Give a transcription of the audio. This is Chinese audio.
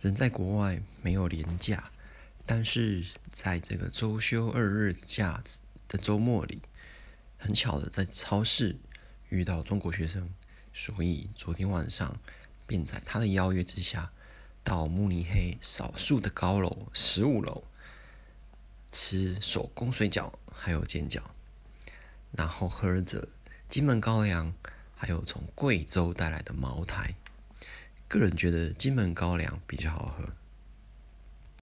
人在国外没有年假，但是在这个周休二日假的周末里，很巧的在超市遇到中国学生，所以昨天晚上便在他的邀约之下，到慕尼黑少数的高楼十五楼吃手工水饺，还有煎饺，然后喝着金门高粱，还有从贵州带来的茅台。个人觉得金门高粱比较好喝。